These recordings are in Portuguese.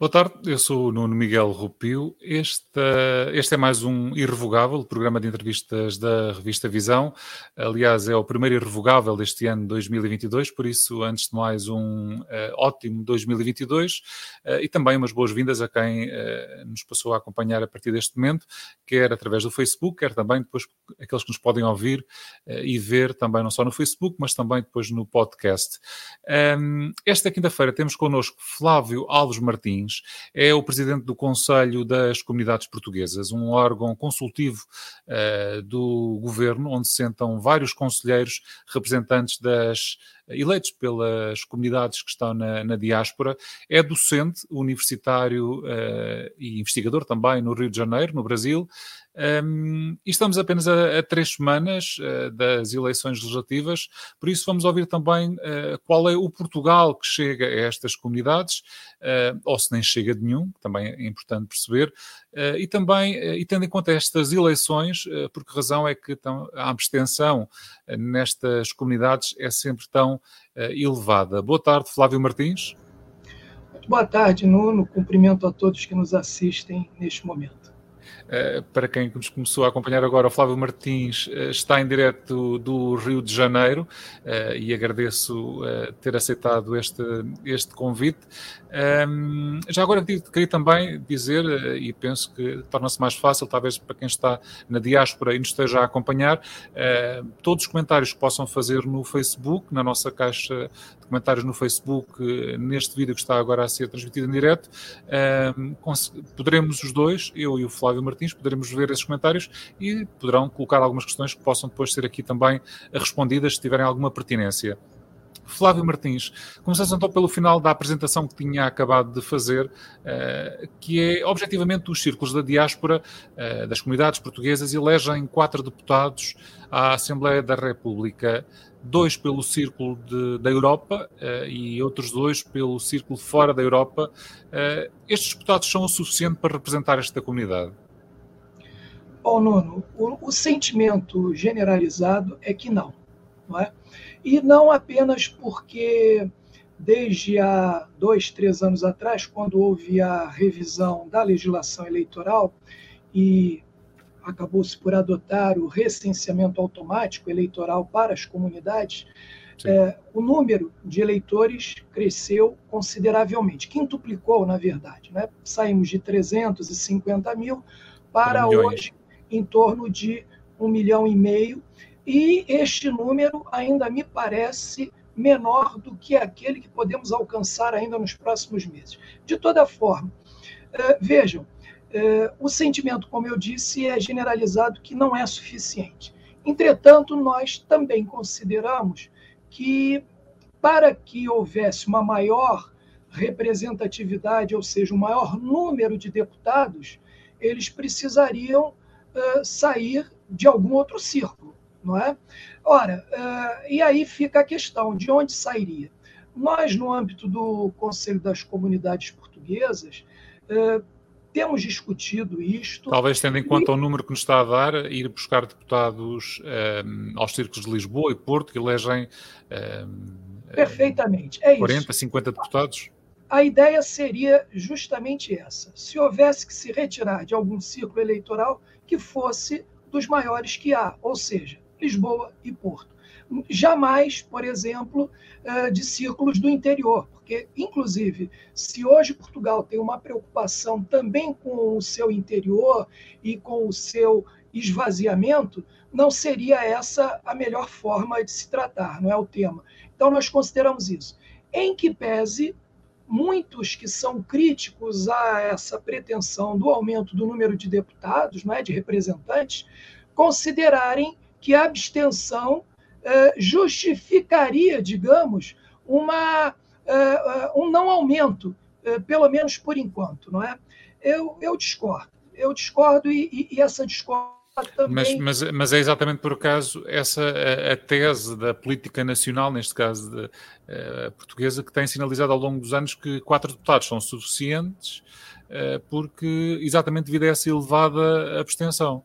Boa tarde, eu sou o Nuno Miguel Rupio. Este, este é mais um Irrevogável, programa de entrevistas da revista Visão. Aliás, é o primeiro Irrevogável deste ano 2022, por isso, antes de mais, um uh, ótimo 2022 uh, eh, e também umas boas-vindas a quem uh, nos passou a acompanhar a partir deste momento, quer através do Facebook, quer também depois aqueles que nos podem ouvir e ver também não só no Facebook, mas também depois no podcast. Um, esta quinta-feira temos connosco Flávio Alves Martins Martins, é o presidente do Conselho das Comunidades Portuguesas, um órgão consultivo uh, do governo, onde se sentam vários conselheiros representantes das eleitos pelas comunidades que estão na, na diáspora, é docente universitário uh, e investigador também no Rio de Janeiro, no Brasil, um, e estamos apenas a, a três semanas uh, das eleições legislativas, por isso vamos ouvir também uh, qual é o Portugal que chega a estas comunidades, uh, ou se nem chega de nenhum, também é importante perceber, e também, e tendo em conta estas eleições, por que razão é que tão, a abstenção nestas comunidades é sempre tão elevada. Boa tarde, Flávio Martins. Boa tarde, Nuno. Cumprimento a todos que nos assistem neste momento. Eh, para quem nos começou a acompanhar agora, o Flávio Martins eh, está em direto do Rio de Janeiro eh, e agradeço ter aceitado este, este convite. Ehm, já agora queria também dizer, e penso que torna-se mais fácil, talvez para quem está na diáspora e nos esteja a acompanhar, todos os comentários que possam fazer no Facebook, na nossa caixa comentários no Facebook, neste vídeo que está agora a ser transmitido em direto, poderemos os dois, eu e o Flávio Martins, Martins, poderemos ver esses comentários e poderão colocar algumas questões que possam depois ser aqui também respondidas se tiverem alguma pertinência. Flávio Martins, começamos então pelo final da apresentação que tinha acabado de fazer, eh, que é, objetivamente, os círculos da diáspora eh, das comunidades portuguesas elegem quatro deputados à Assembleia da República, dois pelo círculo de, da Europa uh, e outros dois pelo círculo fora da Europa. Estes deputados são o suficiente para representar esta comunidade? Bom, Nuno, o, o sentimento generalizado é que não, não é? E não apenas porque desde há dois, três anos atrás, quando houve a revisão da legislação eleitoral e acabou-se por adotar o recenseamento automático eleitoral para as comunidades, é, o número de eleitores cresceu consideravelmente, quintuplicou, na verdade. Né? Saímos de 350 mil para hoje em torno de um milhão e meio, e este número ainda me parece menor do que aquele que podemos alcançar ainda nos próximos meses. De toda forma, eh, vejam, eh, o sentimento, como eu disse, é generalizado que não é suficiente. Entretanto, nós também consideramos que para que houvesse uma maior representatividade, ou seja, um maior número de deputados, eles precisariam uh, sair de algum outro círculo, não é? Ora, uh, e aí fica a questão de onde sairia. Nós, no âmbito do Conselho das Comunidades Portuguesas, uh, temos discutido isto. Talvez tendo em conta e... o número que nos está a dar, ir buscar deputados um, aos círculos de Lisboa e Porto, que elegem um, Perfeitamente, é 40, isso. 50 deputados? A ideia seria justamente essa. Se houvesse que se retirar de algum círculo eleitoral, que fosse dos maiores que há, ou seja, Lisboa e Porto. Jamais, por exemplo, eh, de círculos do interior, porque, inclusive, se hoje Portugal tem uma preocupação também com o seu interior e com o seu esvaziamento, não seria essa a melhor forma de se tratar, não é o tema. Então, nós consideramos isso. Em que pese muitos que são críticos a essa pretensão do aumento do número de deputados, não é, de representantes, considerarem que a abstenção eh, justificaria, digamos, uma, eh, um não aumento, eh, pelo menos por enquanto, não é? Eu, eu discordo, eu discordo e, e, e essa discórdia também... Mas, mas, mas, é exatamente por acaso essa a, a, tese da política nacional, neste caso de, uh, portuguesa, que tem sinalizado ao longo dos anos que quatro deputados são suficientes, uh, porque exatamente devido a essa elevada abstenção.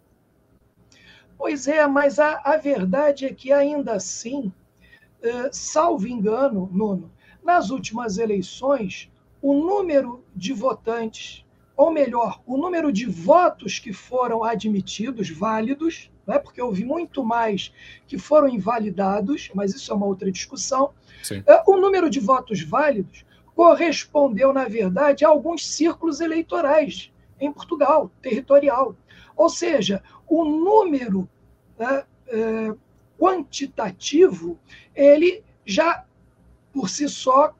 Pois é, mas a, a verdade é que ainda assim, uh, salvo engano, Nuno, nas últimas eleições, o número de votantes, ou melhor, o número de votos que foram admitidos, válidos, né, porque houve muito mais que foram invalidados, mas isso é uma outra discussão. Sim. É, o número de votos válidos correspondeu, na verdade, a alguns círculos eleitorais em Portugal, territorial. Ou seja, o número né, é, quantitativo, ele já, por si só,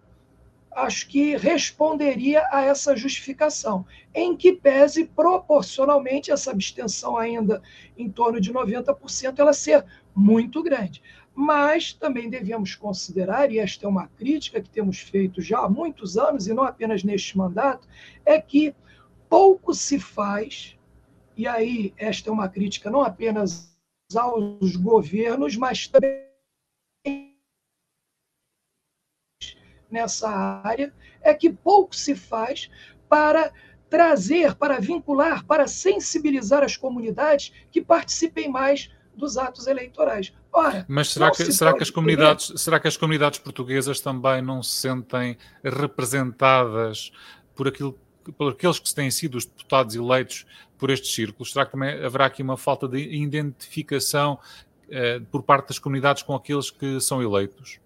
acho que responderia a essa justificação, em que pese proporcionalmente essa abstenção ainda em torno de 90%, ela ser muito grande. Mas também devemos considerar, e esta é uma crítica que temos feito já há muitos anos, e não apenas neste mandato, é que pouco se faz, e aí esta é uma crítica não apenas aos governos, mas também nessa área é que pouco se faz para trazer, para vincular, para sensibilizar as comunidades que participem mais dos atos eleitorais. Ora, Mas será que, será, que as comunidades, será que as comunidades portuguesas também não se sentem representadas por aquilo por aqueles que têm sido os deputados eleitos por estes círculos? Será que também haverá aqui uma falta de identificação eh, por parte das comunidades com aqueles que são eleitos?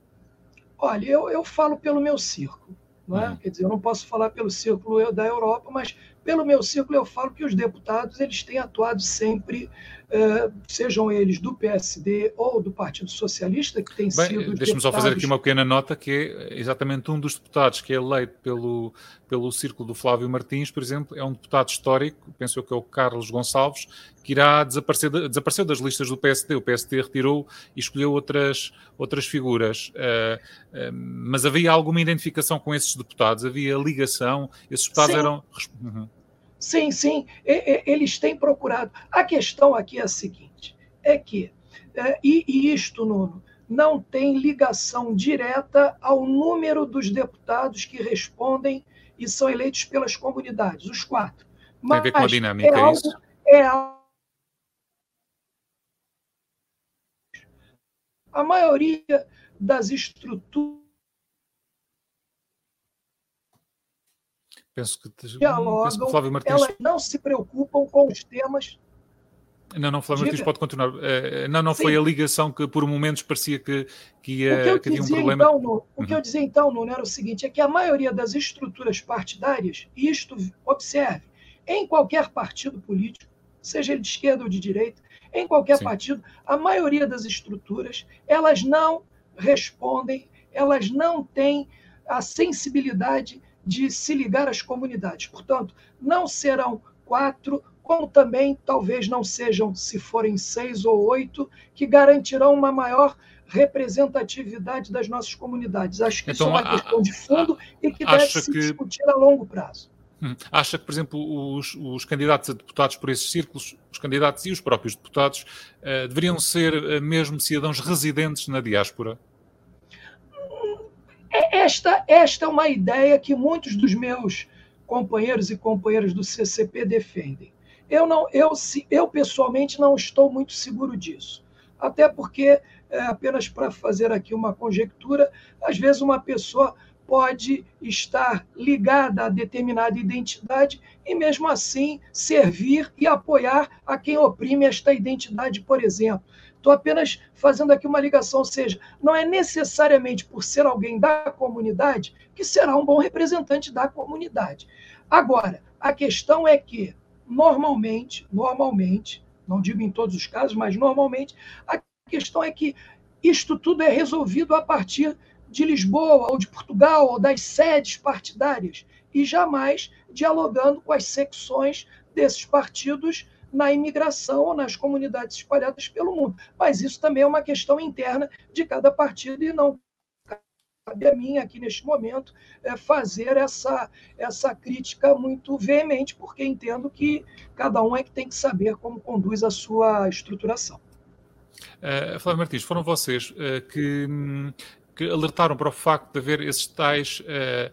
Olha, eu, eu falo pelo meu círculo. Não é? Uhum. Quer dizer, eu não posso falar pelo círculo da Europa, mas pelo meu círculo eu falo que os deputados eles têm atuado sempre uh, sejam eles do PSD ou do Partido Socialista, que tem Bem, sido. Deixa-me só fazer aqui uma pequena nota, que é exatamente um dos deputados que é eleito pelo, pelo círculo do Flávio Martins, por exemplo, é um deputado histórico, penso eu que é o Carlos Gonçalves, que irá desaparecer, desapareceu das listas do PSD. O PSD retirou e escolheu outras, outras figuras. Uh, uh, mas havia alguma identificação com esses deputados? Havia ligação? Esses deputados Sim. eram. Uhum. Sim, sim, eles têm procurado. A questão aqui é a seguinte: é que, é, e, e isto, Nuno, não tem ligação direta ao número dos deputados que respondem e são eleitos pelas comunidades, os quatro. Mas tem a ver com a dinâmica, é, é algo, isso? É algo a maioria das estruturas Penso que, dialogam, penso que Flávio Martins... elas não se preocupam com os temas. Não, não, Flávio Martins pode continuar. Uh, não, não Sim. foi a ligação que por momentos parecia que, que, ia, que, que tinha um problema. Então, no, o que eu uhum. dizia então, Nuno, era o seguinte: é que a maioria das estruturas partidárias, e isto, observe, em qualquer partido político, seja ele de esquerda ou de direita, em qualquer Sim. partido, a maioria das estruturas, elas não respondem, elas não têm a sensibilidade de se ligar às comunidades. Portanto, não serão quatro, como também talvez não sejam, se forem seis ou oito, que garantirão uma maior representatividade das nossas comunidades. Acho que então, isso é uma questão de fundo e que deve se que... discutir a longo prazo. Hum. Acha que, por exemplo, os, os, candidatos a deputados por esses círculos, os candidatos e os próprios deputados, uh, deveriam ser uh, mesmo cidadãos residentes na diáspora? Esta, esta é uma ideia que muitos dos meus companheiros e companheiras do CCP defendem. Eu, não, eu, eu pessoalmente não estou muito seguro disso. Até porque, é, apenas para fazer aqui uma conjectura, às vezes uma pessoa pode estar ligada a determinada identidade e, mesmo assim, servir e apoiar a quem oprime esta identidade, por exemplo. Estou apenas fazendo aqui uma ligação, ou seja, não é necessariamente por ser alguém da comunidade que será um bom representante da comunidade. Agora, a questão é que, normalmente, normalmente, não digo em todos os casos, mas normalmente, a questão é que isto tudo é resolvido a partir de Lisboa, ou de Portugal, ou das sedes partidárias, e jamais dialogando com as secções desses partidos na imigração ou nas comunidades espalhadas pelo mundo. Mas isso também é uma questão interna de cada partido e não cabe a mim aqui neste momento é, fazer essa, essa crítica muito veemente, porque entendo que cada um é que tem que saber como conduz a sua estruturação. Uh, Flávio Martins, foram vocês uh, que, que alertaram para o facto de haver esses tais uh,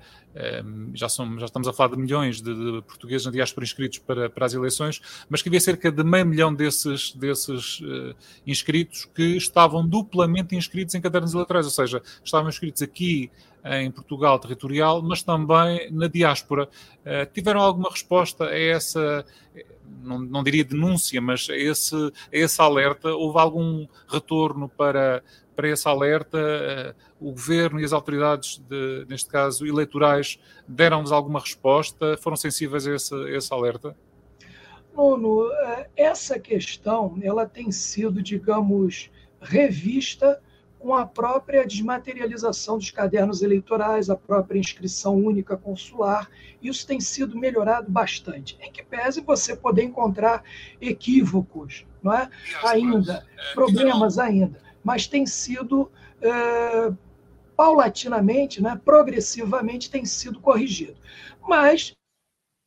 já, são, já estamos a falar de milhões de, de portugueses na diáspora inscritos para, para as eleições, mas que havia cerca de meio milhão desses, desses uh, inscritos que estavam duplamente inscritos em cadernos eleitorais, ou seja, estavam inscritos aqui em Portugal territorial, mas também na diáspora. Uh, tiveram alguma resposta a essa, não, não diria denúncia, mas a esse, a esse alerta? Houve algum retorno para, para esse alerta? Eh, o governo e as autoridades, de, neste caso eleitorais, deram-vos alguma resposta? Foram sensíveis a esse, a esse alerta? Nuno, eh, essa questão ela tem sido, digamos, revista com a própria desmaterialização dos cadernos eleitorais, a própria inscrição única consular. Isso tem sido melhorado bastante. Em que pese você poder encontrar equívocos, não é? Ainda, é, problemas ainda mas tem sido é, paulatinamente, né, progressivamente, tem sido corrigido. Mas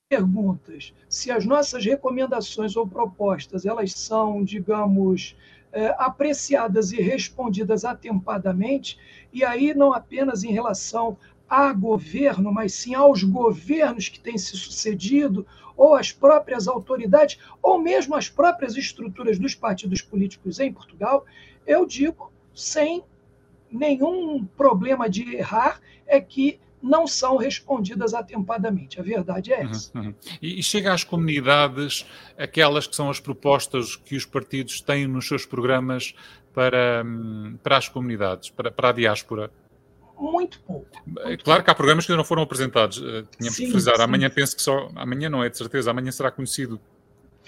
perguntas se as nossas recomendações ou propostas elas são, digamos, é, apreciadas e respondidas atempadamente, e aí não apenas em relação a governo, mas sim aos governos que têm se sucedido, ou às próprias autoridades, ou mesmo às próprias estruturas dos partidos políticos em Portugal, eu digo, sem nenhum problema de errar, é que não são respondidas atempadamente. A verdade é essa. Uhum, uhum. E, chega às comunidades aquelas que são as propostas que os partidos têm nos seus programas para, hum, para as comunidades, para, para a diáspora? Muito pouco. Muito claro pouco. que há programas que ainda não foram apresentados. Eh, Tinha que frisar. Sim. Amanhã penso que só. Amanhã não é de certeza. Amanhã será conhecido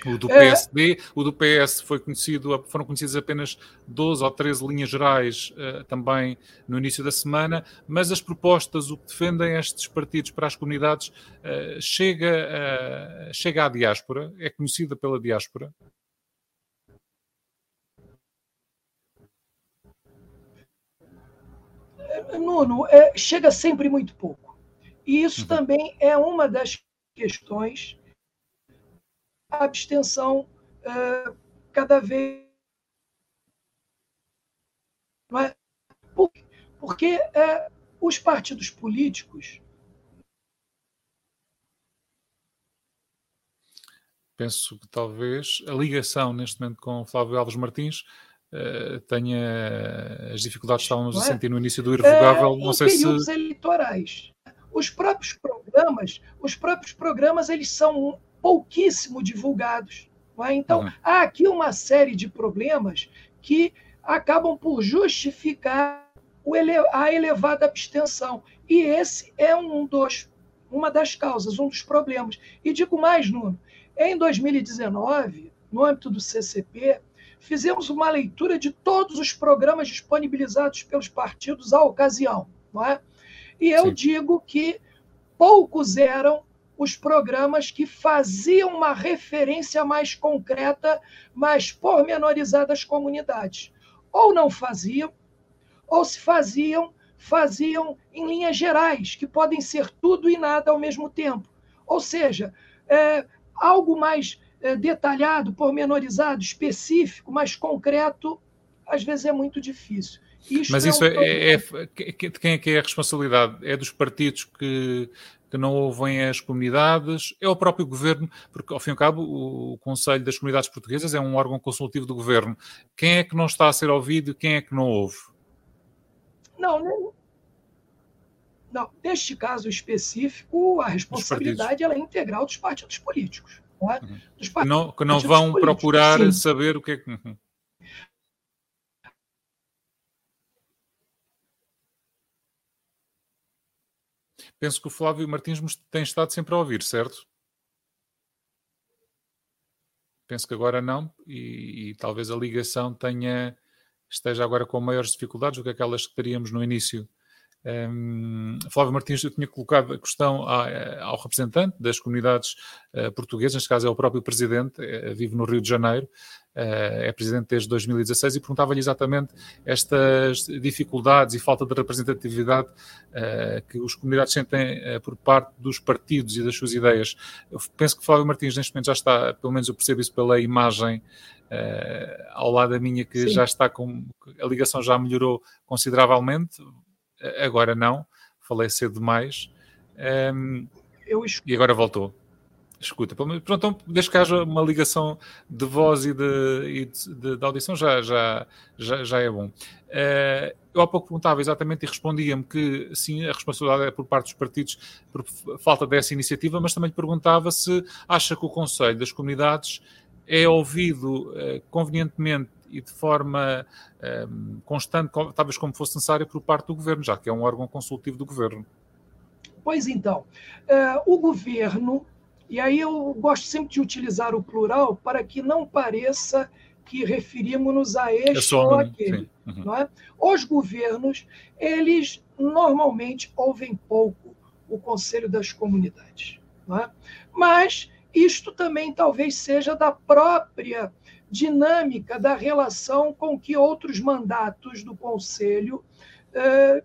o do PSD, é... o do PS foi conhecido, foram conhecidas apenas 12 ou 13 linhas gerais uh, também no início da semana, mas as propostas, o que defendem estes partidos para as comunidades, uh, chega, uh, chega à diáspora, é conhecida pela diáspora. Nuno, é, chega sempre muito pouco. E isso uhum. também é uma das questões a abstenção é, cada vez. Não é? Porque é, os partidos políticos. Penso que talvez a ligação neste momento com o Flávio Alves Martins uh, tenha as dificuldades que estávamos é? a sentir no início do irrevogável. É, não sei períodos se. eleitorais. Os próprios programas, os próprios programas, eles são pouquíssimo divulgados. É? Então, uhum. há aqui uma série de problemas que acabam por justificar ele, a elevada abstenção. E esse é um dos, uma das causas, um dos problemas. E digo mais, Nuno, em 2019, no âmbito do CCP, fizemos uma leitura de todos os programas disponibilizados pelos partidos à ocasião. Não é? E eu Sim. digo que poucos eram os programas que faziam uma referência mais concreta, mais pormenorizada às comunidades. Ou não faziam, ou se faziam, faziam em linhas gerais, que podem ser tudo e nada ao mesmo tempo. Ou seja, é, algo mais é, detalhado, pormenorizado, específico, mais concreto, às vezes é muito difícil. Isto Mas é isso um é, é, é, quem é que é a responsabilidade? É dos partidos que que não ouvem as comunidades, é o próprio governo, porque ao fim e ao cabo o Conselho das Comunidades Portuguesas é um órgão consultivo do governo. Quem é que não está a ser ouvido e quem é que não ouve? Não, não. Não, neste caso específico, a responsabilidade é integral dos partidos políticos. Não é? Uhum. Dos partidos, que não, que não vão procurar sim. saber o que é que. Penso que o Flávio Martins tem estado sempre a ouvir, certo? Penso que agora não, e, e talvez a ligação tenha esteja agora com maiores dificuldades do que aquelas que teríamos no início um, Flávio Martins, eu tinha colocado a questão ao representante das comunidades uh, portuguesas, neste caso é o próprio presidente, uh, vive no Rio de Janeiro, uh, é presidente desde 2016, e perguntava-lhe exatamente estas dificuldades e falta de representatividade que os comunidades sentem por parte dos partidos e das suas ideias. Eu penso que Flávio Martins, neste momento, já está, pelo menos eu percebo isso pela imagem. ao lado da minha, que Sim. já está com a ligação já melhorou consideravelmente agora não, falei cedo demais. Um, eu... E agora voltou. Escuta, pronto, então, desde que haja uma ligação de voz e de, e de, de, de audição, já, já, já, já é bom. Uh, eu há pouco perguntava exatamente e respondia-me que sim, a responsabilidade é por parte dos partidos por falta dessa iniciativa, mas também perguntava se acha que o Conselho das Comunidades é ouvido uh, convenientemente e de forma um, constante, talvez como fosse necessário, por parte do Governo, já que é um órgão consultivo do Governo. Pois então, uh, o Governo e aí eu gosto sempre de utilizar o plural para que não pareça que referimos-nos a este ou aquele. Uhum. Não é? Os governos, eles normalmente ouvem pouco o Conselho das Comunidades. Não é? Mas isto também talvez seja da própria dinâmica da relação com que outros mandatos do Conselho eh,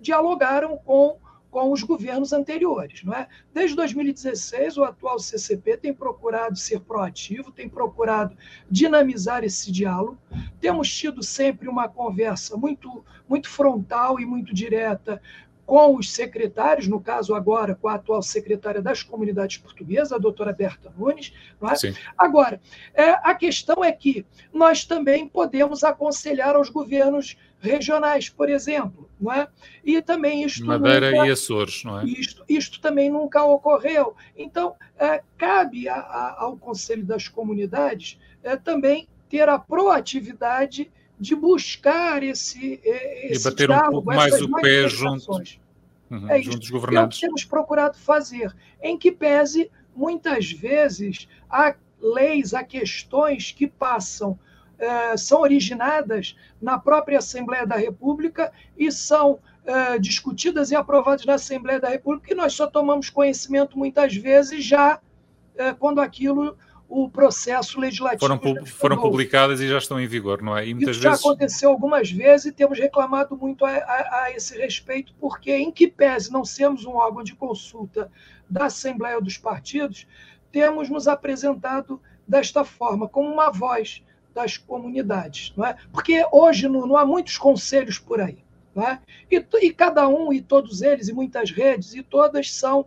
dialogaram com com os governos anteriores. Não é? Desde 2016, o atual CCP tem procurado ser proativo, tem procurado dinamizar esse diálogo. Temos tido sempre uma conversa muito, muito frontal e muito direta com os secretários, no caso agora com a atual secretária das comunidades portuguesas, a doutora Berta Nunes. Não é? Agora, é, a questão é que nós também podemos aconselhar aos governos regionais, por exemplo, não é? E também isto Madeira nunca, e Açores, não é? Isto, isto também nunca ocorreu. Então, é, cabe a, a, ao Conselho das Comunidades é, também ter a proatividade de buscar esse, é, esse e bater diálogo, um pouco mais o pé junto, uhum, é junto dos governantes. É o que temos procurado fazer, em que pese muitas vezes há leis, há questões que passam eh, são originadas na própria Assembleia da República e são eh, discutidas e aprovadas na Assembleia da República, e nós só tomamos conhecimento muitas vezes já eh, quando aquilo o processo legislativo. Foram, foram publicadas e já estão em vigor, não é? E muitas Isso vezes... já aconteceu algumas vezes e temos reclamado muito a, a, a, esse respeito, porque, em que pese não sermos um órgão de consulta da Assembleia dos Partidos, temos nos apresentado desta forma, como uma voz das comunidades. Não é? Porque hoje não, não há muitos conselhos por aí. Não é? e, e cada um, e todos eles, e muitas redes, e todas são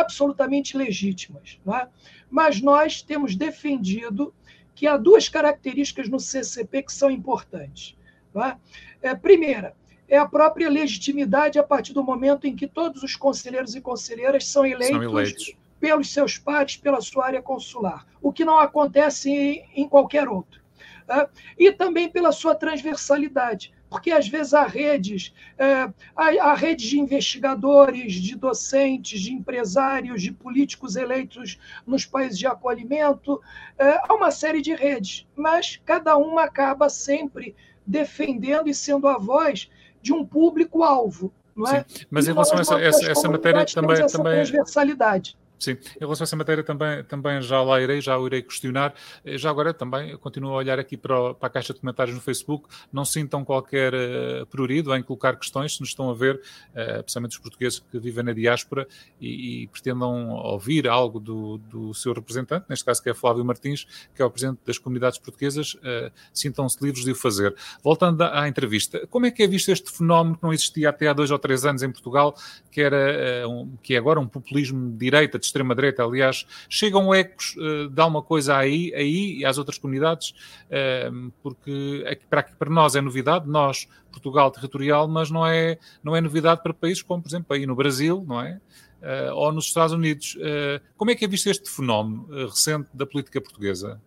absolutamente legítimas. Não é? Mas nós temos defendido que há duas características no CCP que são importantes. Não é? É, primeira, é a própria legitimidade a partir do momento em que todos os conselheiros e conselheiras são eleitos, são eleitos. pelos seus pares, pela sua área consular, o que não acontece em, em qualquer outro. Tá? e também pela sua transversalidade, porque às vezes há redes, é, há, há redes de investigadores, de docentes, de empresários, de políticos eleitos nos países de acolhimento, é, há uma série de redes, mas cada uma acaba sempre defendendo e sendo a voz de um público-alvo. Não é? Sim, mas em relação a essa, essa, essa matéria também. Essa também... transversalidade. Sim, em relação a essa matéria também, também já lá irei, já o irei questionar. Eh, já agora também continuo a olhar aqui para, o, para a caixa de comentários no Facebook. Não sintam qualquer uh, prurido em colocar questões, se nos estão a ver, uh, os portugueses que vivem na diáspora e, e pretendam ouvir algo do, do, seu representante, neste caso que é Flávio Martins, que é o presidente das comunidades portuguesas, uh, sintam-se livres de o fazer. Voltando à, à, entrevista, como é que é visto este fenómeno que não existia até há dois ou três anos em Portugal, que, era, um, que é agora um populismo de direita, de extrema-direita, aliás, chegam ecos uh, de alguma coisa aí, aí e às outras comunidades, uh, porque para, para nós é novidade, nós, Portugal territorial, mas não é, não é novidade para países como, por exemplo, aí no Brasil, não é? Uh, ou nos Estados Unidos. Uh, como é que é visto este fenómeno uh, recente da política portuguesa?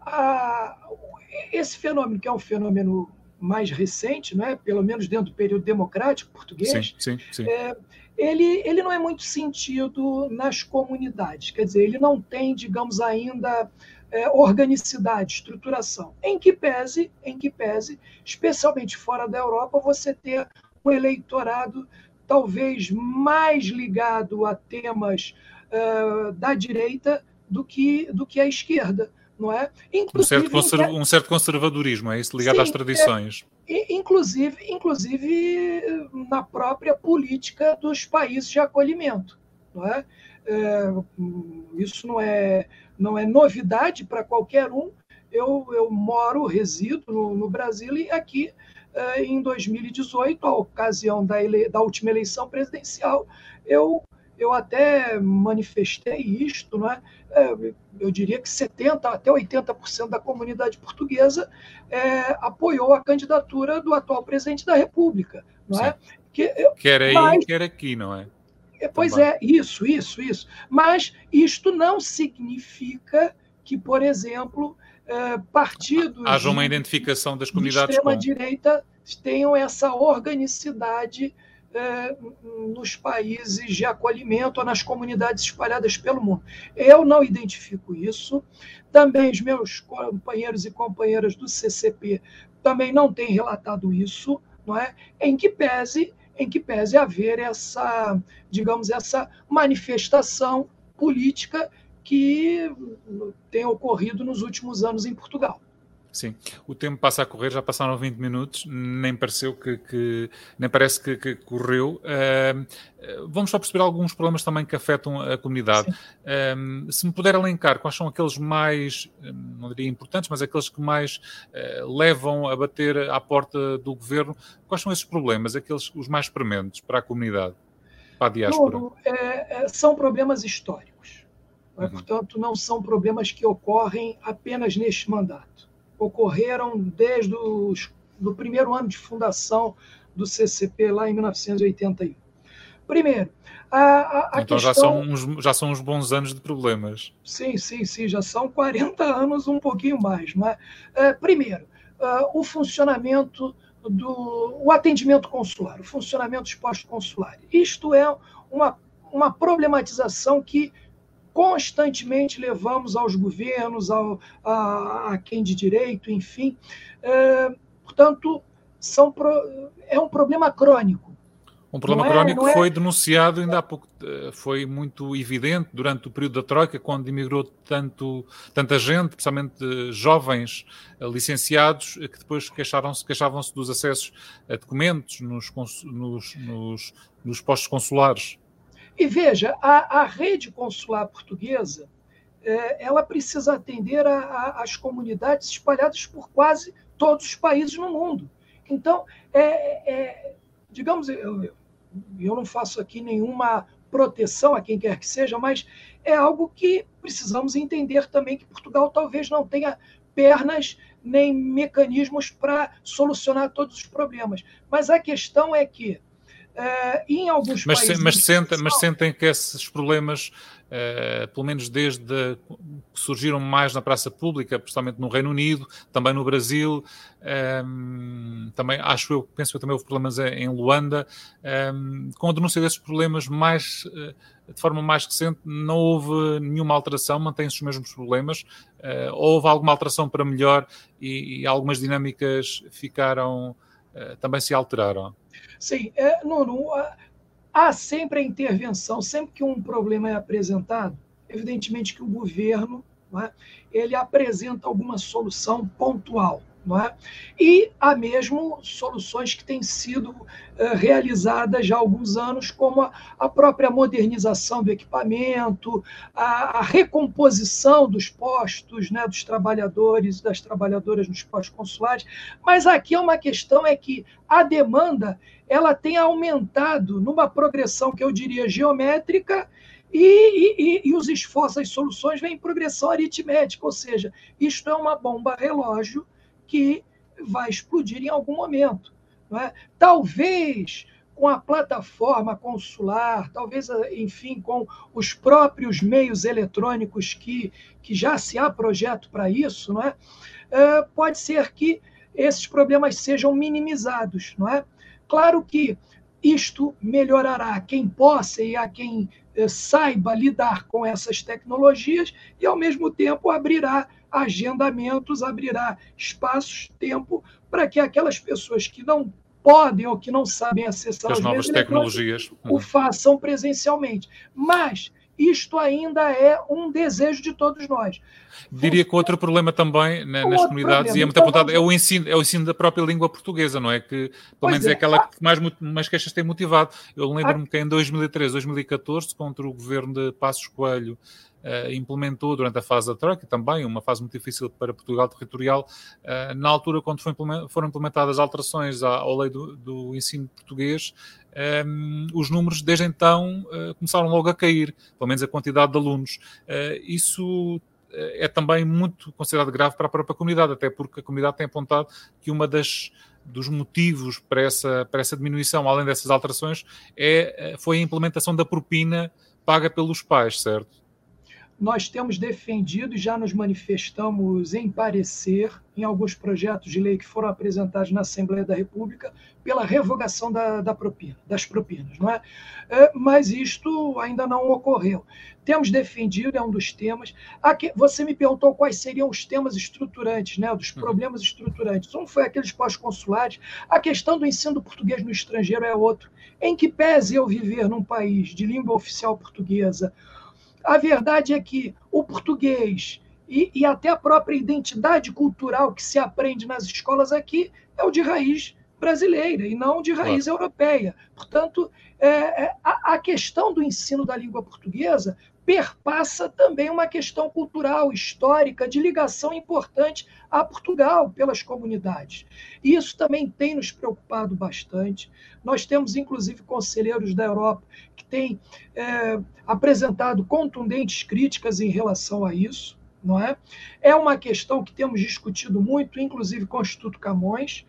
Ah, esse fenômeno, que é um fenômeno mais recente, não é? pelo menos dentro do período democrático português, sim, sim, sim. É, ele, ele não é muito sentido nas comunidades. Quer dizer, ele não tem, digamos, ainda é, organicidade, estruturação. Em que pese, em que pese, especialmente fora da Europa, você ter um eleitorado talvez mais ligado a temas uh, da direita do que, do que a esquerda não é? Um certo, conserv... um certo, conservadorismo, é isso, ligado Sim, às tradições. É, inclusive, inclusive na própria política dos países de acolhimento, não é? é isso não é, não é novidade para qualquer um. Eu, eu moro, resido no, no Brasil e aqui em 2018, a ocasião da, ele... da última eleição presidencial, eu eu até manifestei isto, não é? eu diria que 70% até 80% da comunidade portuguesa é, apoiou a candidatura do atual presidente da República. Não é? Que, quer aí, mas, quer aqui, não é? é pois Também. é, isso, isso, isso. Mas isto não significa que, por exemplo, é, partidos. Haja uma identificação das comunidades. De extrema-direita tenham essa organicidade é, nos países de acolhimento ou nas comunidades espalhadas pelo mundo. Eu não identifico isso. Também os meus companheiros e companheiras do CCP também não têm relatado isso, não é? Em que pese em que pese haver essa, digamos, essa manifestação política que tem ocorrido nos últimos anos em Portugal. Sim, o tempo passa a correr, já passaram 20 minutos, nem pareceu que, que nem parece que, que correu. Uh, vamos só perceber alguns problemas também que afetam a comunidade. Uh, se me puder elencar quais são aqueles mais, não diria importantes, mas aqueles que mais uh, levam a bater à porta do governo, quais são esses problemas, aqueles os mais prementes para a comunidade, para a diáspora? Não, é, é, são problemas históricos. Uhum. Portanto, não são problemas que ocorrem apenas neste mandato ocorreram desde o do primeiro ano de fundação do CCP, lá em 1981. Primeiro, a, a, a então questão... já, são uns, já são uns bons anos de problemas. Sim, sim, sim, já são 40 anos, um pouquinho mais. Não é? é primeiro, uh, o funcionamento do o atendimento consular, o funcionamento dos postos consulares. Isto é uma, uma problematização que constantemente levamos aos governos, ao, a, a quem de direito, enfim. É, portanto, são pro, é um problema crônico. Um problema não crônico é, foi é... denunciado ainda há pouco, eh, foi muito evidente durante o período da Troika, quando imigrou tanto, tanta gente, principalmente jovens eh, licenciados, eh, que depois queixaram-se, queixavam-se dos acessos a documentos nos, nos, nos, nos postos consulares. E veja, a, a rede consular portuguesa é, ela precisa atender às comunidades espalhadas por quase todos os países no mundo. Então, é, é, digamos, eu, eu não faço aqui nenhuma proteção a quem quer que seja, mas é algo que precisamos entender também que Portugal talvez não tenha pernas nem mecanismos para solucionar todos os problemas. Mas a questão é que Uh, em alguns mas, países. Mas, senta, mas sentem que esses problemas, uh, pelo menos desde que surgiram mais na praça pública, principalmente no Reino Unido, também no Brasil, um, ehm, também acho eu, penso que também houve problemas em Luanda, um, ehm, com a denúncia desses problemas mais. Uh, de forma mais recente, não houve nenhuma alteração, mantêm-se os mesmos problemas. houve alguma alteração para melhor e, e algumas dinâmicas ficaram, também se alteraram. Sim, é, Nuno, há sempre a intervenção, sempre que um problema é apresentado, evidentemente que o governo é, ele apresenta alguma solução pontual. Não é? E há mesmo soluções que têm sido uh, realizadas já há alguns anos, como a, a própria modernização do equipamento, a, a, recomposição dos postos né, dos trabalhadores e das trabalhadoras nos postos consulares. Mas aqui é uma questão é que a demanda ela tem aumentado numa progressão que eu diria geométrica e, e, e, os esforços, as soluções vêm em progressão aritmética, ou seja, isto é uma bomba relógio que vai explodir em algum momento. É? Talvez com a plataforma consular, talvez, enfim, com os próprios meios eletrônicos que, que já se há projeto para isso, não é? é? pode ser que esses problemas sejam minimizados. Não é? Claro que isto melhorará quem possa e a quem eh, saiba lidar com essas tecnologias e, ao mesmo tempo, abrirá agendamentos, abrirá espaços, tempo para que aquelas pessoas que não podem ou que não sabem acessar as novas tecnologias o façam presencialmente. Mas isto ainda é um desejo de todos nós. Diria que outro problema também né, nas comunidades, problema. e é muito então, apontado, é o, ensino, é o ensino da própria língua portuguesa, não é? Que pelo menos é, é aquela que mais, mais queixas tem motivado. Eu lembro-me que em 2013, 2014, contra o governo de Passos Coelho, uh, implementou durante a fase da Troika, também uma fase muito difícil para Portugal territorial, uh, na altura quando foram implementadas alterações à, à lei do, do ensino português, um, os números desde então uh, começaram logo a cair, pelo menos a quantidade de alunos. isso é também muito considerado grave para a própria comunidade, até porque a comunidade tem apontado que uma das dos motivos para essa, para essa diminuição, além dessas alterações, é, foi a implementação da propina paga pelos pais, certo? Nós temos defendido e já nos manifestamos em parecer em alguns projetos de lei que foram apresentados na Assembleia da República pela revogação da, da propina, das propinas, não é? é? Mas isto ainda não ocorreu. Temos defendido, é um dos temas. Aqui, você me perguntou quais seriam os temas estruturantes, né? Dos uhum. problemas estruturantes. Um foi aqueles pós-consulares. A questão do ensino do português no estrangeiro é outro. Em que pese eu viver num país de língua oficial portuguesa, a verdade é que o português e, e, até a própria identidade cultural que se aprende nas escolas aqui é o de raiz brasileira e não de raiz claro. europeia. Portanto, é, é, a, a questão do ensino da língua portuguesa perpassa também uma questão cultural, histórica, de ligação importante a Portugal pelas comunidades. Isso também tem nos preocupado bastante. Nós temos, inclusive, conselheiros da Europa que têm é, apresentado contundentes críticas em relação a isso. Não é? é uma questão que temos discutido muito, inclusive com o Instituto Camões,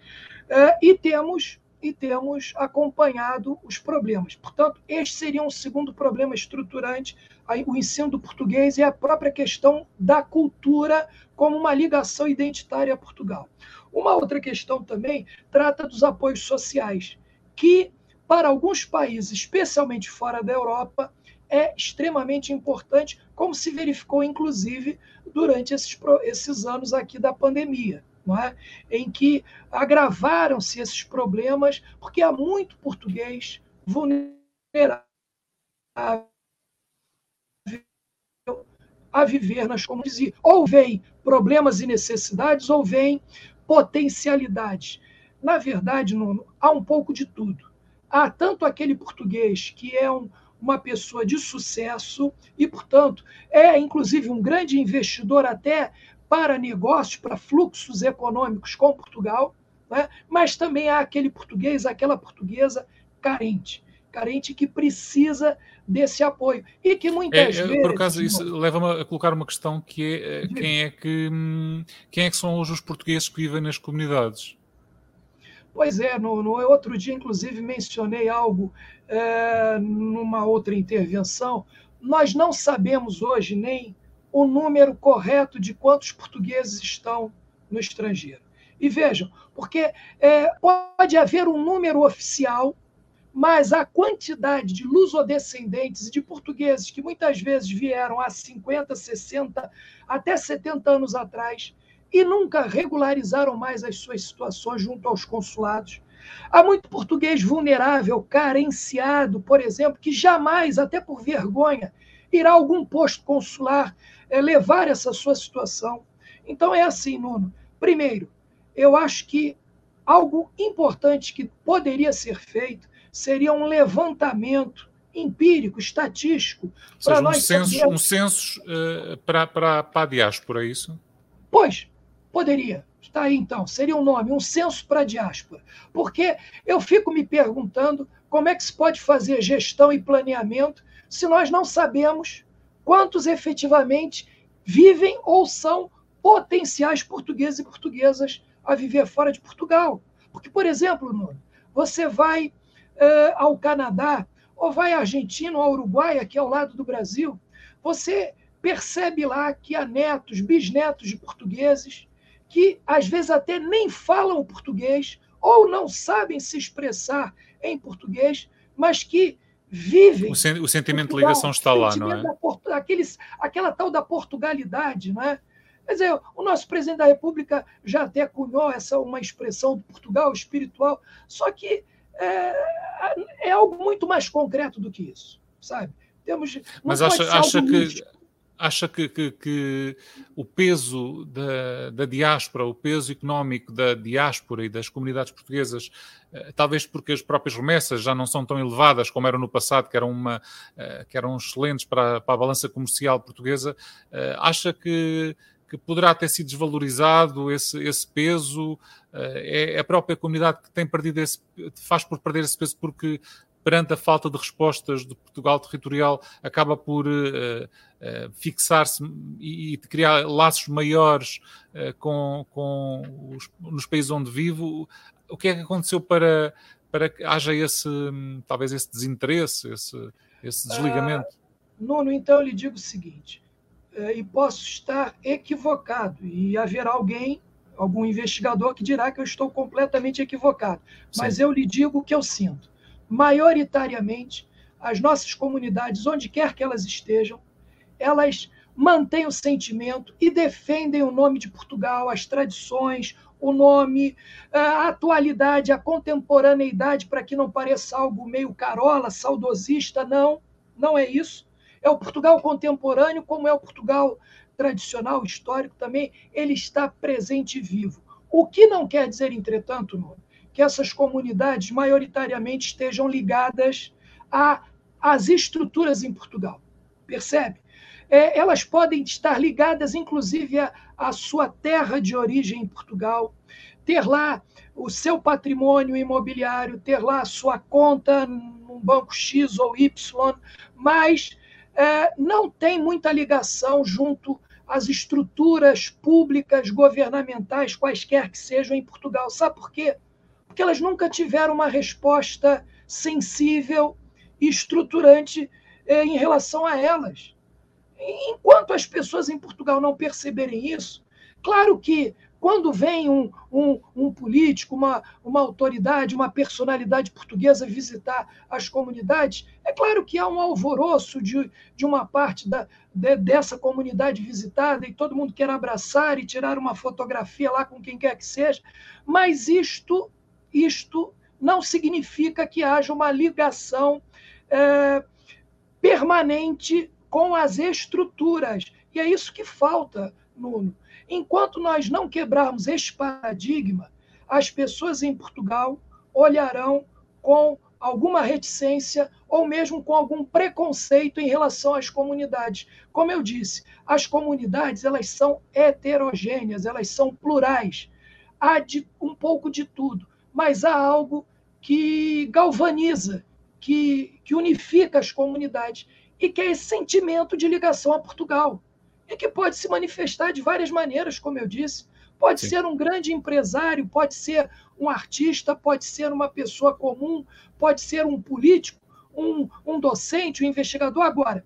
é, e temos e temos acompanhado os problemas. Portanto, este seria um segundo problema estruturante, o ensino do português e a própria questão da cultura como uma ligação identitária a Portugal. Uma outra questão também trata dos apoios sociais, que para alguns países, especialmente fora da Europa, é extremamente importante, como se verificou, inclusive, durante esses, esses anos aqui da pandemia não é? em que agravaram-se esses problemas, porque há muito português vulnerável a viver nas comunidades. Ou vem problemas e necessidades, ou vem potencialidades. Na verdade, Nuno, há um pouco de tudo. Há tanto aquele português que é um, uma pessoa de sucesso e, portanto, é inclusive um grande investidor até para negócios, para fluxos econômicos com Portugal, né? mas também há aquele português, aquela portuguesa carente, carente que precisa desse apoio e que muitas é, vezes por acaso isso leva-me a colocar uma questão que é eh, quem é que hum, quem é que são hoje os portugueses que vivem nas comunidades Pois é, no, no outro dia, inclusive, mencionei algo é, numa outra intervenção. Nós não sabemos hoje nem o número correto de quantos portugueses estão no estrangeiro. E vejam, porque é, pode haver um número oficial, mas a quantidade de lusodescendentes e de portugueses que muitas vezes vieram há 50, 60, até 70 anos atrás e nunca regularizaram mais as suas situações junto aos consulados. Há muito português vulnerável, carenciado, por exemplo, que jamais, até por vergonha, irá a algum posto consular é, levar essa sua situação. Então é assim, Nuno. Primeiro, eu acho que algo importante que poderia ser feito seria um levantamento empírico, estatístico. Seja, um, censo, um censo uh, para, para, para a diáspora, é isso? Pois, poderia. Está aí então, seria um nome, um censo para a diáspora. Porque eu fico me perguntando como é que se pode fazer gestão e planeamento se nós não sabemos quantos efetivamente vivem ou são potenciais portugueses e portuguesas a viver fora de Portugal. Porque, por exemplo, Nuno, você vai uh, ao Canadá ou vai à Argentina ou ao Uruguai, aqui ao lado do Brasil, você percebe lá que há netos, bisnetos de portugueses que às vezes até nem falam português ou não sabem se expressar em português, mas que vivem. O, sen o sentimento Portugal, de ligação está lá, não é? Aqueles, aquela tal da Portugalidade, não é? Quer dizer, o nosso presidente da República já até cunhou essa uma expressão do Portugal espiritual, só que é, é algo muito mais concreto do que isso, sabe? Temos, Mas acha, acha que acha que, que, que, o peso da, da diáspora, o peso económico da diáspora e das comunidades portuguesas, eh, talvez porque as próprias remessas já não são tão elevadas como eram no passado, que eram, uma, eh, que eram excelentes para, para a balança comercial portuguesa, eh, acha que, que poderá ter sido desvalorizado esse, esse peso? É a própria comunidade que tem perdido esse, faz por perder esse peso porque perante a falta de respostas de Portugal territorial, acaba por uh, uh, fixar-se e, e, criar laços maiores uh, com, com os, nos países onde vivo. O que é que aconteceu para, para que haja esse, talvez, esse desinteresse, esse, esse desligamento? Ah, Nuno, então eu lhe digo o seguinte, e posso estar equivocado, e haverá alguém algum investigador que dirá que eu estou completamente equivocado. Mas Sim. eu lhe digo o que eu sinto maioritariamente, as nossas comunidades, onde quer que elas estejam, elas mantêm o sentimento e defendem o nome de Portugal, as tradições, o nome, a atualidade, a contemporaneidade, para que não pareça algo meio carola, saudosista, não, não é isso. É o Portugal contemporâneo, como é o Portugal tradicional, histórico também, ele está presente e vivo. O que não quer dizer, entretanto, Nuno, que essas comunidades maioritariamente estejam ligadas às estruturas em Portugal. Percebe? É, elas podem estar ligadas, inclusive, à, sua terra de origem em Portugal, ter lá o seu patrimônio imobiliário, ter lá a sua conta num banco X ou Y, mas é, não tem muita ligação junto às estruturas públicas, governamentais, quaisquer que sejam em Portugal. Sabe por quê? porque elas nunca tiveram uma resposta sensível e estruturante eh, em relação a elas. Enquanto as pessoas em Portugal não perceberem isso, claro que quando vem um, um, um, político, uma, uma autoridade, uma personalidade portuguesa visitar as comunidades, é claro que há um alvoroço de, de uma parte da, de, dessa comunidade visitada e todo mundo quer abraçar e tirar uma fotografia lá com quem quer que seja, mas isto isto não significa que haja uma ligação é, permanente com as estruturas. E é isso que falta, Nuno. Enquanto nós não quebrarmos este paradigma, as pessoas em Portugal olharão com alguma reticência ou mesmo com algum preconceito em relação às comunidades. Como eu disse, as comunidades elas são heterogêneas, elas são plurais. Há de, um pouco de tudo mas há algo que galvaniza, que, que unifica as comunidades e que é esse sentimento de ligação a Portugal. E que pode se manifestar de várias maneiras, como eu disse. Pode Sim. ser um grande empresário, pode ser um artista, pode ser uma pessoa comum, pode ser um político, um, um docente, um investigador. Agora,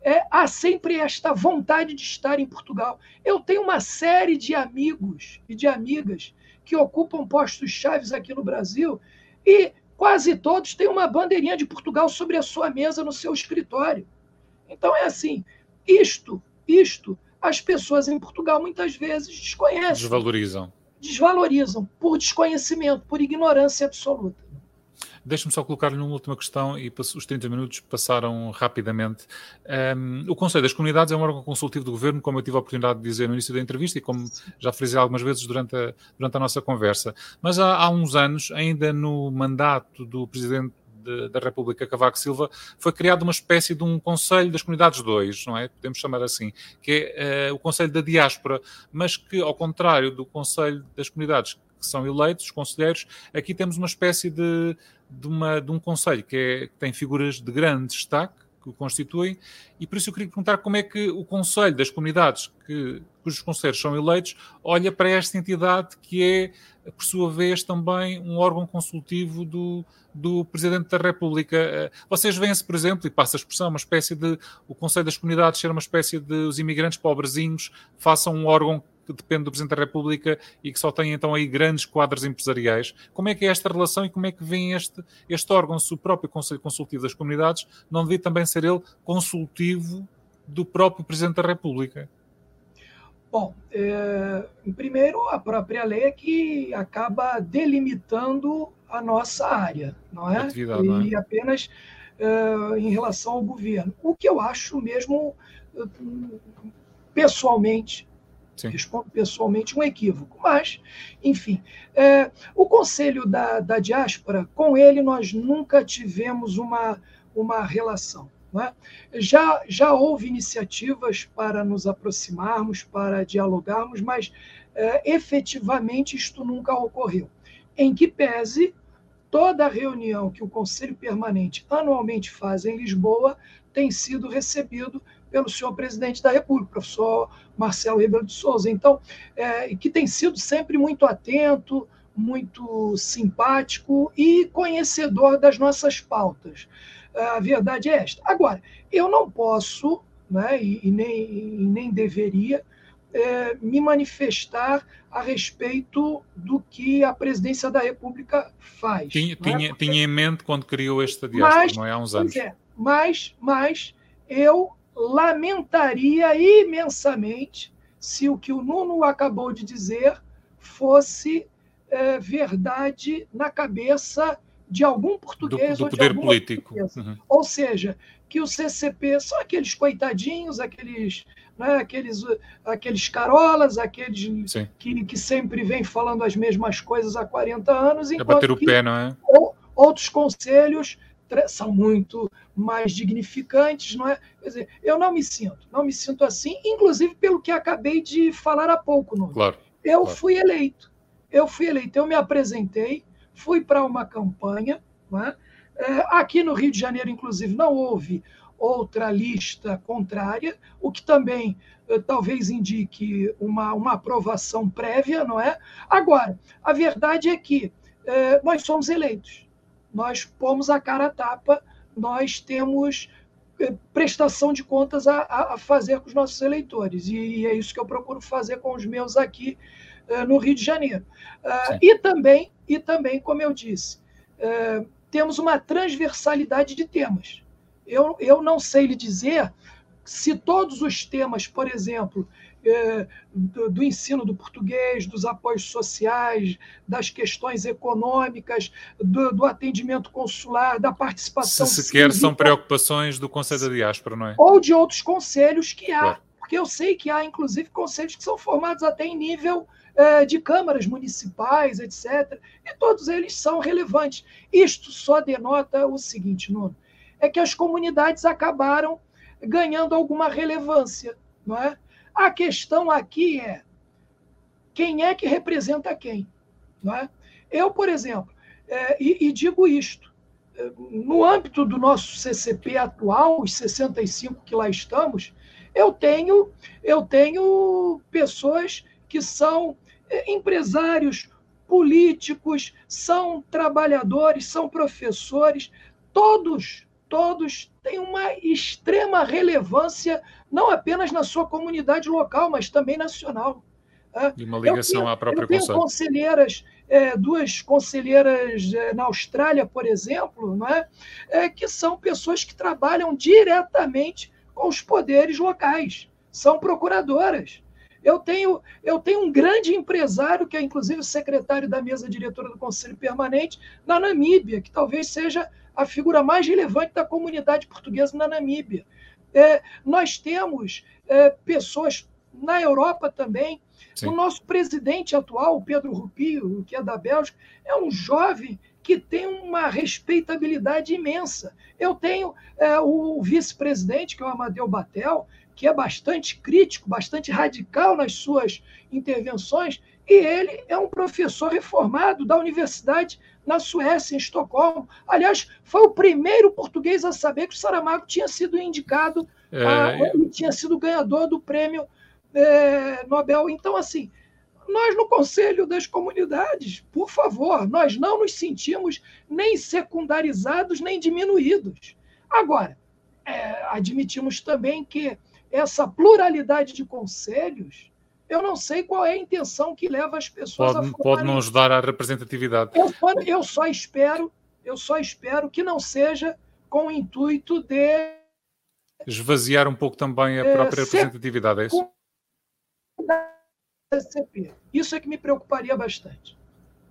é, há sempre esta vontade de estar em Portugal. Eu tenho uma série de amigos e de amigas que ocupam postos chaves aqui no Brasil e quase todos têm uma bandeirinha de Portugal sobre a sua mesa no seu escritório. Então é assim, isto, isto, as pessoas em Portugal muitas vezes desconhecem. Desvalorizam. Desvalorizam por desconhecimento, por ignorância absoluta. Deixe-me só colocar-lhe uma última questão e os 30 minutos passaram rapidamente. Um, o Conselho das Comunidades é um órgão consultivo do Governo, como eu tive a oportunidade de dizer no início da entrevista e como já frisei algumas vezes durante a, durante a nossa conversa. Mas há, há uns anos, ainda no mandato do Presidente da República Cavaco Silva, foi criado uma espécie de um Conselho das Comunidades 2, não é? Podemos chamar assim, que é uh, o Conselho da Diáspora, mas que, ao contrário do Conselho das Comunidades que são eleitos, os conselheiros, aqui temos uma espécie de, de, uma, de um conselho que, é, que tem figuras de grande destaque, que o constituem, e por isso eu queria perguntar como é que o Conselho das Comunidades, que, cujos conselheiros são eleitos, olha para esta entidade que é, por sua vez, também um órgão consultivo do, do Presidente da República. Eh, vocês veem-se, por exemplo, e passa a expressão, uma espécie de o Conselho das Comunidades ser uma espécie de os imigrantes pobrezinhos façam um órgão que depende do Presidente da República e que só tem então aí grandes quadros empresariais. Como é que é esta relação e como é que vem este, este órgão, se o próprio Conselho Consultivo das Comunidades não devia também ser ele consultivo do próprio Presidente da República? Bom, é, primeiro, a própria lei é que acaba delimitando a nossa área, não é? Atividade, e não é? apenas é, em relação ao governo. O que eu acho mesmo pessoalmente, Sim. respondo pessoalmente, um equívoco. Mas, enfim, é, o Conselho da, da Diáspora, com ele nós nunca tivemos uma, uma relação. É? Já, já houve iniciativas para nos aproximarmos, para dialogarmos, mas é, efetivamente isto nunca ocorreu. Em que pese toda reunião que o Conselho Permanente anualmente faz em Lisboa tem sido recebido pelo senhor presidente da República, professor Marcelo Rebelo de Souza. Então, é, que tem sido sempre muito atento, muito simpático e conhecedor das nossas pautas. A verdade é esta. Agora, eu não posso, né, e, e nem, e nem deveria, é, me manifestar a respeito do que a presidência da República faz. Tinha, é? tinha, tinha, em mente quando criou esta diáspora, mas, não é? Há uns anos. É, mas, mas eu lamentaria imensamente se o que o Nuno acabou de dizer fosse é, verdade na cabeça de algum português do, do poder político. Uhum. Ou seja, que o CCP são aqueles coitadinhos, aqueles, né, aqueles, aqueles carolas, aqueles que, que sempre vêm falando as mesmas coisas há 40 anos. É bater o pé, não é? Outros conselhos são muito mais dignificantes, não é? Quer dizer, eu não me sinto, não me sinto assim, inclusive pelo que acabei de falar há pouco, não? Claro. Eu claro. fui eleito, eu fui eleito, eu me apresentei, fui para uma campanha, não é? É, aqui no Rio de Janeiro, inclusive, não houve outra lista contrária, o que também eh, talvez indique uma, uma aprovação prévia, não é? Agora, a verdade é que eh, nós somos eleitos nós pomos a cara a tapa, nós temos eh, prestação de contas a, a, fazer com os nossos eleitores. E, é isso que eu procuro fazer com os meus aqui uh, no Rio de Janeiro. Uh, e, também, e também, como eu disse, uh, temos uma transversalidade de temas. Eu, eu não sei lhe dizer se todos os temas, por exemplo, do, do, ensino do português, dos apoios sociais, das questões econômicas, do, do atendimento consular, da participação. Se sequer são preocupações do Conselho da Diáspora, não é? Ou de outros conselhos que há. Claro. Porque eu sei que há, inclusive, conselhos que são formados até em nível é, de câmaras municipais, etc. E todos eles são relevantes. Isto só denota o seguinte, Nuno: é que as comunidades acabaram ganhando alguma relevância, não é? A questão aqui é quem é que representa quem. Não é? Eu, por exemplo, é, e, e, digo isto, é, no âmbito do nosso CCP atual, os 65 que lá estamos, eu tenho, eu tenho pessoas que são é, empresários, políticos, são trabalhadores, são professores, todos todos têm uma extrema relevância, não apenas na sua comunidade local, mas também nacional. É. E uma ligação tenho, à própria eu tenho conselheiras, é, duas conselheiras é, na Austrália, por exemplo, não é? é? que são pessoas que trabalham diretamente com os poderes locais, são procuradoras. Eu tenho, eu tenho um grande empresário, que é inclusive o secretário da mesa diretora do Conselho Permanente, na Namíbia, que talvez seja a figura mais relevante da comunidade portuguesa na Namíbia. É, nós temos é, pessoas na Europa também. Sim. O nosso presidente atual, Pedro Rupio, que é da Bélgica, é um jovem que tem uma respeitabilidade imensa. Eu tenho é, o vice-presidente, que é o Amadeu Batel, que é bastante crítico, bastante radical nas suas intervenções, e ele é um professor reformado da Universidade na Suécia, em Estocolmo. Aliás, foi o primeiro português a saber que o Saramago tinha sido indicado, é... a, tinha sido ganhador do prêmio é, Nobel. Então, assim, nós no Conselho das Comunidades, por favor, nós não nos sentimos nem secundarizados nem diminuídos. Agora, é, admitimos também que essa pluralidade de conselhos eu não sei qual é a intenção que leva as pessoas pode, a Pode não ajudar à representatividade. Eu, eu só espero, eu só espero que não seja com o intuito de esvaziar um pouco também a é, própria representatividade, é isso? Isso é que me preocuparia bastante.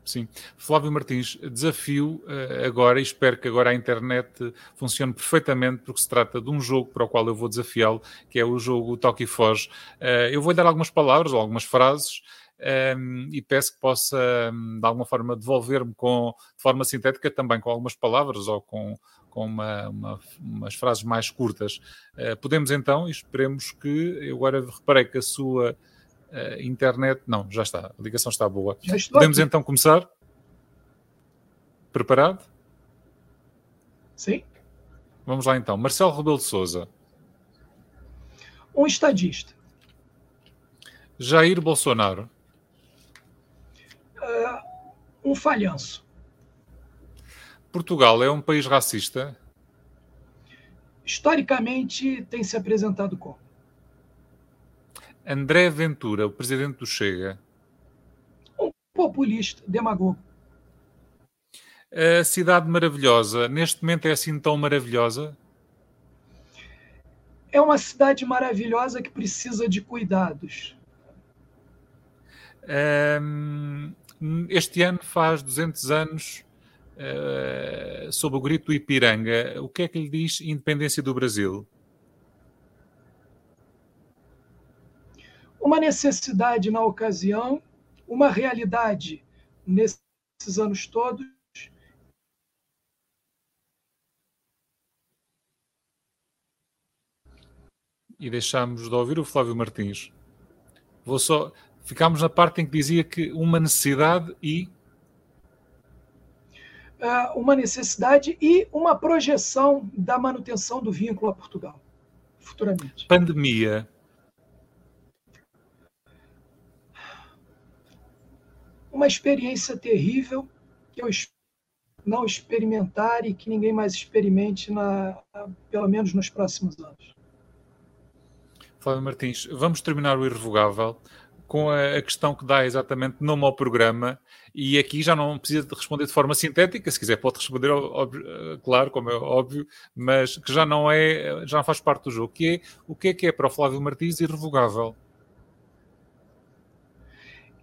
Sim. Flávio Martins, desafio uh, agora, e espero que agora a internet funcione perfeitamente, porque se trata de um jogo para o qual eu vou desafiá-lo, que é o jogo Toque e Foge. Uh, eu vou dar algumas palavras ou algumas frases ehm, e peço que possa, um, de alguma forma, devolver-me com, de forma sintética também com algumas palavras ou com, com uma, uma, umas frases mais curtas. Uh, podemos então, e esperemos que, eu agora reparei que a sua Uh, internet, não, já está, a ligação está boa. Podemos aqui. então começar? Preparado? Sim. Vamos lá então. Marcelo Rebelo de Souza. Um estadista. Jair Bolsonaro. Uh, um falhanço. Portugal é um país racista? Historicamente tem se apresentado como. André Ventura, o presidente do Chega. Um populista, demagogo. A cidade maravilhosa, neste momento é assim tão maravilhosa? É uma cidade maravilhosa que precisa de cuidados. Um, este ano faz 200 anos uh, sob o grito do Ipiranga. O que é que lhe diz independência do Brasil? Uma necessidade na ocasião, uma realidade nesses anos todos. E deixámos de ouvir o Flávio Martins. Vou só. Ficámos na parte em que dizia que uma necessidade e. Uh, uma necessidade e uma projeção da manutenção do vínculo a Portugal, futuramente. Pandemia uma experiência terrível que eu não experimentar e que ninguém mais experimente, na, pelo menos nos próximos anos. Flávio Martins, vamos terminar o irrevogável com a, questão que dá exatamente nome ao programa e aqui já não precisa de responder de forma sintética, se quiser pode responder, óbvio, claro, como é óbvio, mas que já não é, já não faz parte do jogo, que é o que é que é para o Flávio Martins irrevogável?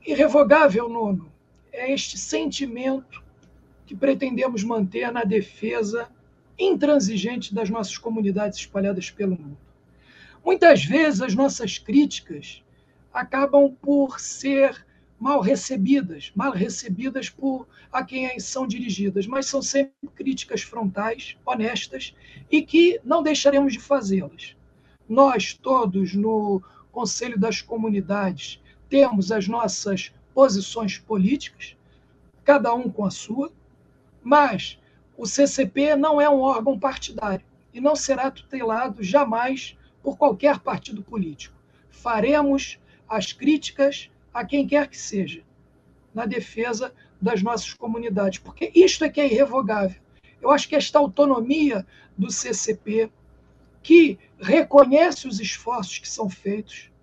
Irrevogável, nono, é este sentimento que pretendemos manter na defesa intransigente das nossas comunidades espalhadas pelo mundo. Muitas vezes as nossas críticas acabam por ser mal recebidas, mal recebidas por a quem são dirigidas, mas são sempre críticas frontais, honestas e que não deixaremos de fazê-las. Nós todos no Conselho das Comunidades temos as nossas posições políticas, cada um com a sua, mas o CCP não é um órgão partidário e não será tutelado jamais por qualquer partido político. Faremos as críticas a quem quer que seja, na defesa das nossas comunidades, porque isto é que é irrevogável. Eu acho que esta autonomia do CCP, que reconhece os esforços que são feitos,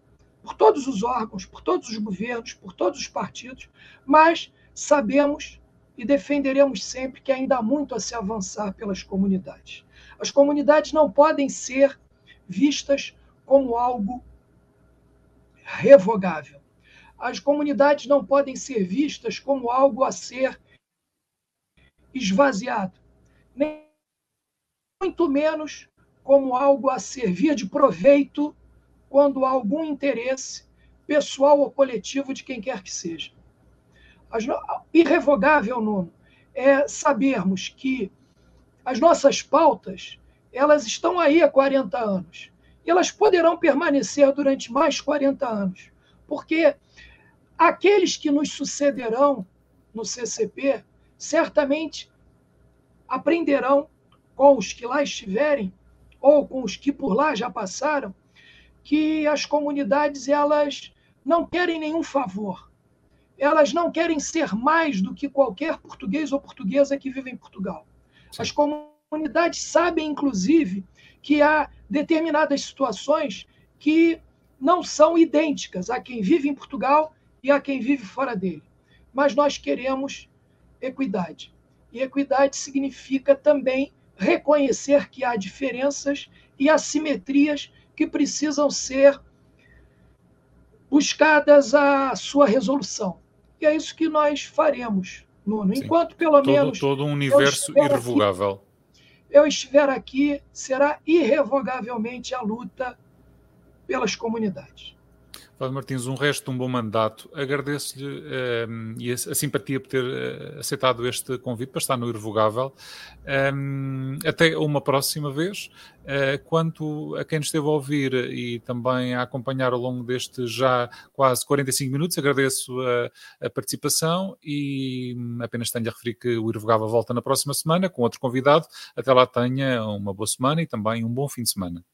por todos os órgãos, por todos os governos, por todos os partidos, mas sabemos e defenderemos sempre que ainda há muito a se avançar pelas comunidades. As comunidades não podem ser vistas como algo revogável. As comunidades não podem ser vistas como algo a ser esvaziado, nem muito menos como algo a servir de proveito quando há algum interesse pessoal ou coletivo de quem quer que seja. Irrevogável, Nuno, é sabermos que as nossas pautas elas estão aí há 40 anos. E elas poderão permanecer durante mais 40 anos. Porque aqueles que nos sucederão no CCP certamente aprenderão com os que lá estiverem ou com os que por lá já passaram que as comunidades elas não querem nenhum favor. Elas não querem ser mais do que qualquer português ou portuguesa que vive em Portugal. Sim. As comunidades sabem, inclusive, que há determinadas situações que não são idênticas a quem vive em Portugal e a quem vive fora dele. Mas nós queremos equidade. E equidade significa também reconhecer que há diferenças e assimetrias que precisam ser buscadas a sua resolução. E é isso que nós faremos Nuno. Enquanto pelo todo, menos. Todo um universo eu irrevogável. Aqui, eu estiver aqui, será irrevogavelmente a luta pelas comunidades. Padre Martins, um resto de um bom mandato. Agradeço-lhe um, ehm, a, a, simpatia por ter uh, aceitado este convite para estar no Irrevogável. Um, ehm, até uma próxima vez. Uh, quanto a quem nos esteve a ouvir e também a acompanhar ao longo destes já quase 45 minutos, agradeço a, a participação e apenas tenho a referir que o Irrevogável volta na próxima semana com outro convidado. Até lá tenha uma boa semana e também um bom fim de semana.